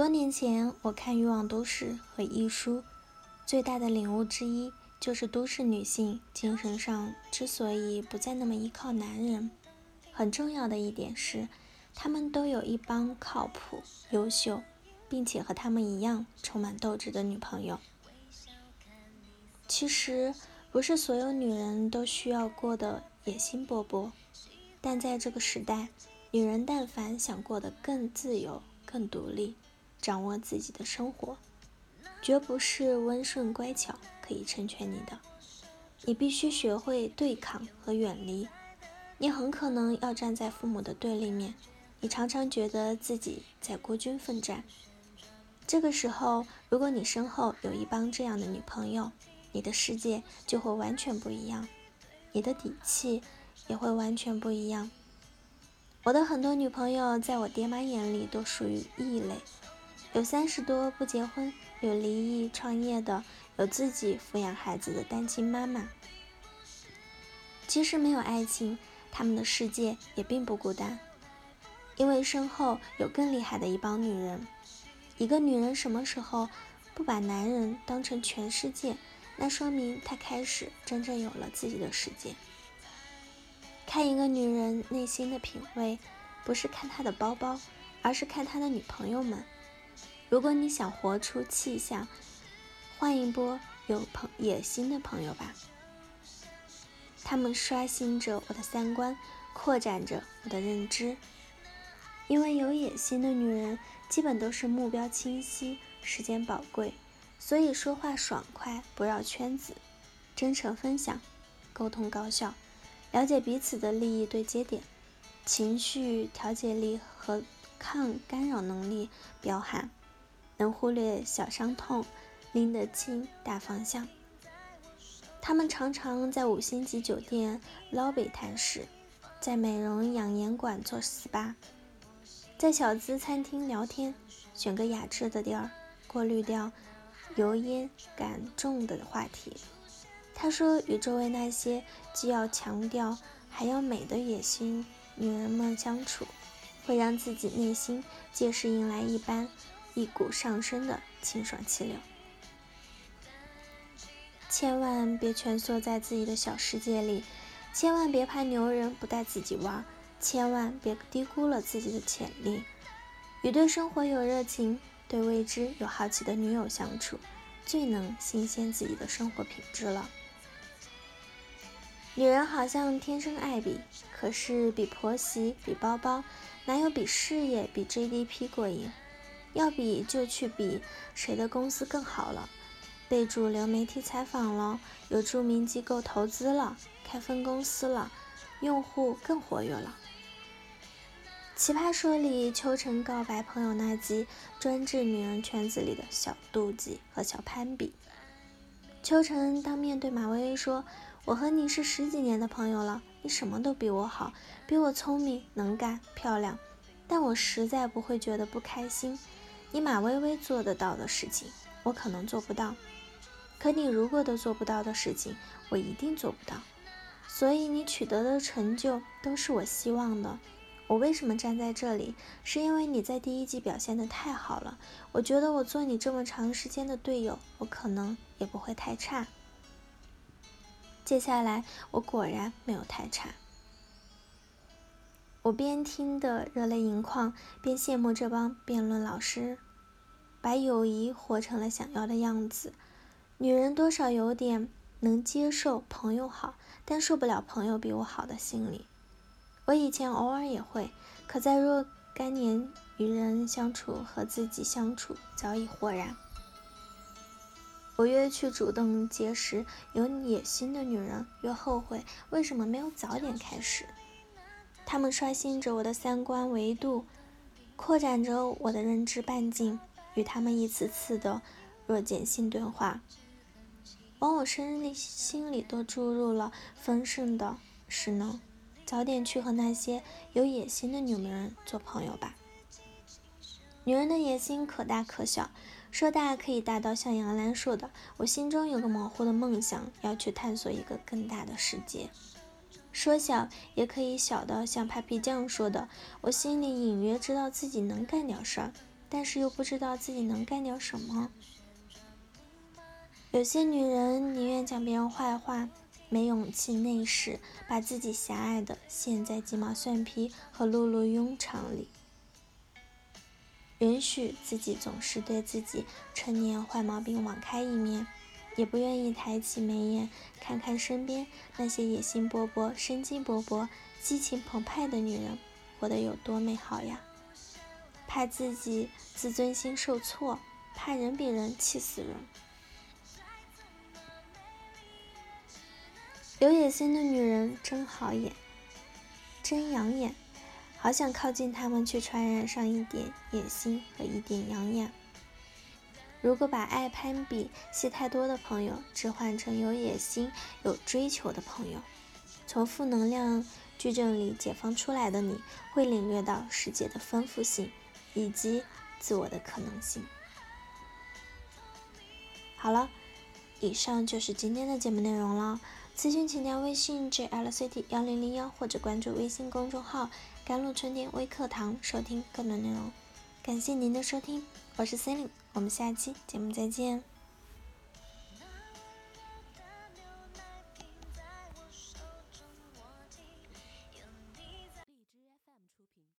多年前，我看《欲望都市》和《一书》，最大的领悟之一就是都市女性精神上之所以不再那么依靠男人，很重要的一点是，她们都有一帮靠谱、优秀，并且和她们一样充满斗志的女朋友。其实，不是所有女人都需要过得野心勃勃，但在这个时代，女人但凡想过得更自由、更独立。掌握自己的生活，绝不是温顺乖巧可以成全你的。你必须学会对抗和远离。你很可能要站在父母的对立面。你常常觉得自己在孤军奋战。这个时候，如果你身后有一帮这样的女朋友，你的世界就会完全不一样，你的底气也会完全不一样。我的很多女朋友，在我爹妈眼里都属于异类。有三十多不结婚，有离异创业的，有自己抚养孩子的单亲妈妈。即使没有爱情，他们的世界也并不孤单，因为身后有更厉害的一帮女人。一个女人什么时候不把男人当成全世界，那说明她开始真正有了自己的世界。看一个女人内心的品味，不是看她的包包，而是看她的女朋友们。如果你想活出气象，换一波有朋野心的朋友吧。他们刷新着我的三观，扩展着我的认知。因为有野心的女人，基本都是目标清晰，时间宝贵，所以说话爽快，不绕圈子，真诚分享，沟通高效，了解彼此的利益对接点，情绪调节力和抗干扰能力彪悍。能忽略小伤痛，拎得清大方向。他们常常在五星级酒店 lobby 谈事，在美容养颜馆做 SPA，在小资餐厅聊天，选个雅致的地儿，过滤掉油烟感重的话题。他说：“与周围那些既要强调还要美的野心女人们相处，会让自己内心届时迎来一般。”一股上升的清爽气流，千万别蜷缩在自己的小世界里，千万别怕牛人不带自己玩，千万别低估了自己的潜力。与对生活有热情、对未知有好奇的女友相处，最能新鲜自己的生活品质了。女人好像天生爱比，可是比婆媳、比包包，哪有比事业、比 GDP 过瘾？要比就去比谁的公司更好了，被主流媒体采访了，有著名机构投资了，开分公司了，用户更活跃了。奇葩说里秋晨告白朋友那集，专治女人圈子里的小妒忌和小攀比。秋晨当面对马薇薇说：“我和你是十几年的朋友了，你什么都比我好，比我聪明、能干、漂亮，但我实在不会觉得不开心。”你马薇薇做得到的事情，我可能做不到；可你如果都做不到的事情，我一定做不到。所以你取得的成就都是我希望的。我为什么站在这里？是因为你在第一季表现得太好了。我觉得我做你这么长时间的队友，我可能也不会太差。接下来我果然没有太差。我边听得热泪盈眶，边羡慕这帮辩论老师，把友谊活成了想要的样子。女人多少有点能接受朋友好，但受不了朋友比我好的心理。我以前偶尔也会，可在若干年与人相处和自己相处早已豁然。我越去主动结识有野心的女人，越后悔为什么没有早点开始。他们刷新着我的三观维度，扩展着我的认知半径。与他们一次次的弱碱性对话，往我身里心里都注入了丰盛的势能。早点去和那些有野心的女人做朋友吧。女人的野心可大可小，说大可以大到像杨澜说的：“我心中有个模糊的梦想，要去探索一个更大的世界。”说小也可以小到像 Papi 酱说的，我心里隐约知道自己能干点事儿，但是又不知道自己能干点什么。有些女人宁愿讲别人坏话，没勇气内视，把自己狭隘的陷在鸡毛蒜皮和碌碌庸常里，允许自己总是对自己陈年坏毛病网开一面，也不愿意抬起眉眼看看身边那些野心勃勃、生机勃勃、激情澎湃的女人活得有多美好呀！怕自己自尊心受挫，怕人比人气死人。有野心的女人真好眼，真养眼，好想靠近她们，去传染上一点野心和一点养眼。如果把爱攀比、戏太多的朋友置换成有野心、有追求的朋友，从负能量矩阵里解放出来的你，会领略到世界的丰富性以及自我的可能性。好了，以上就是今天的节目内容了。咨询请加微信 jlct 幺零零幺或者关注微信公众号“甘露春天微课堂”收听更多内容。感谢您的收听，我是 c e l i n e 我们下期节目再见。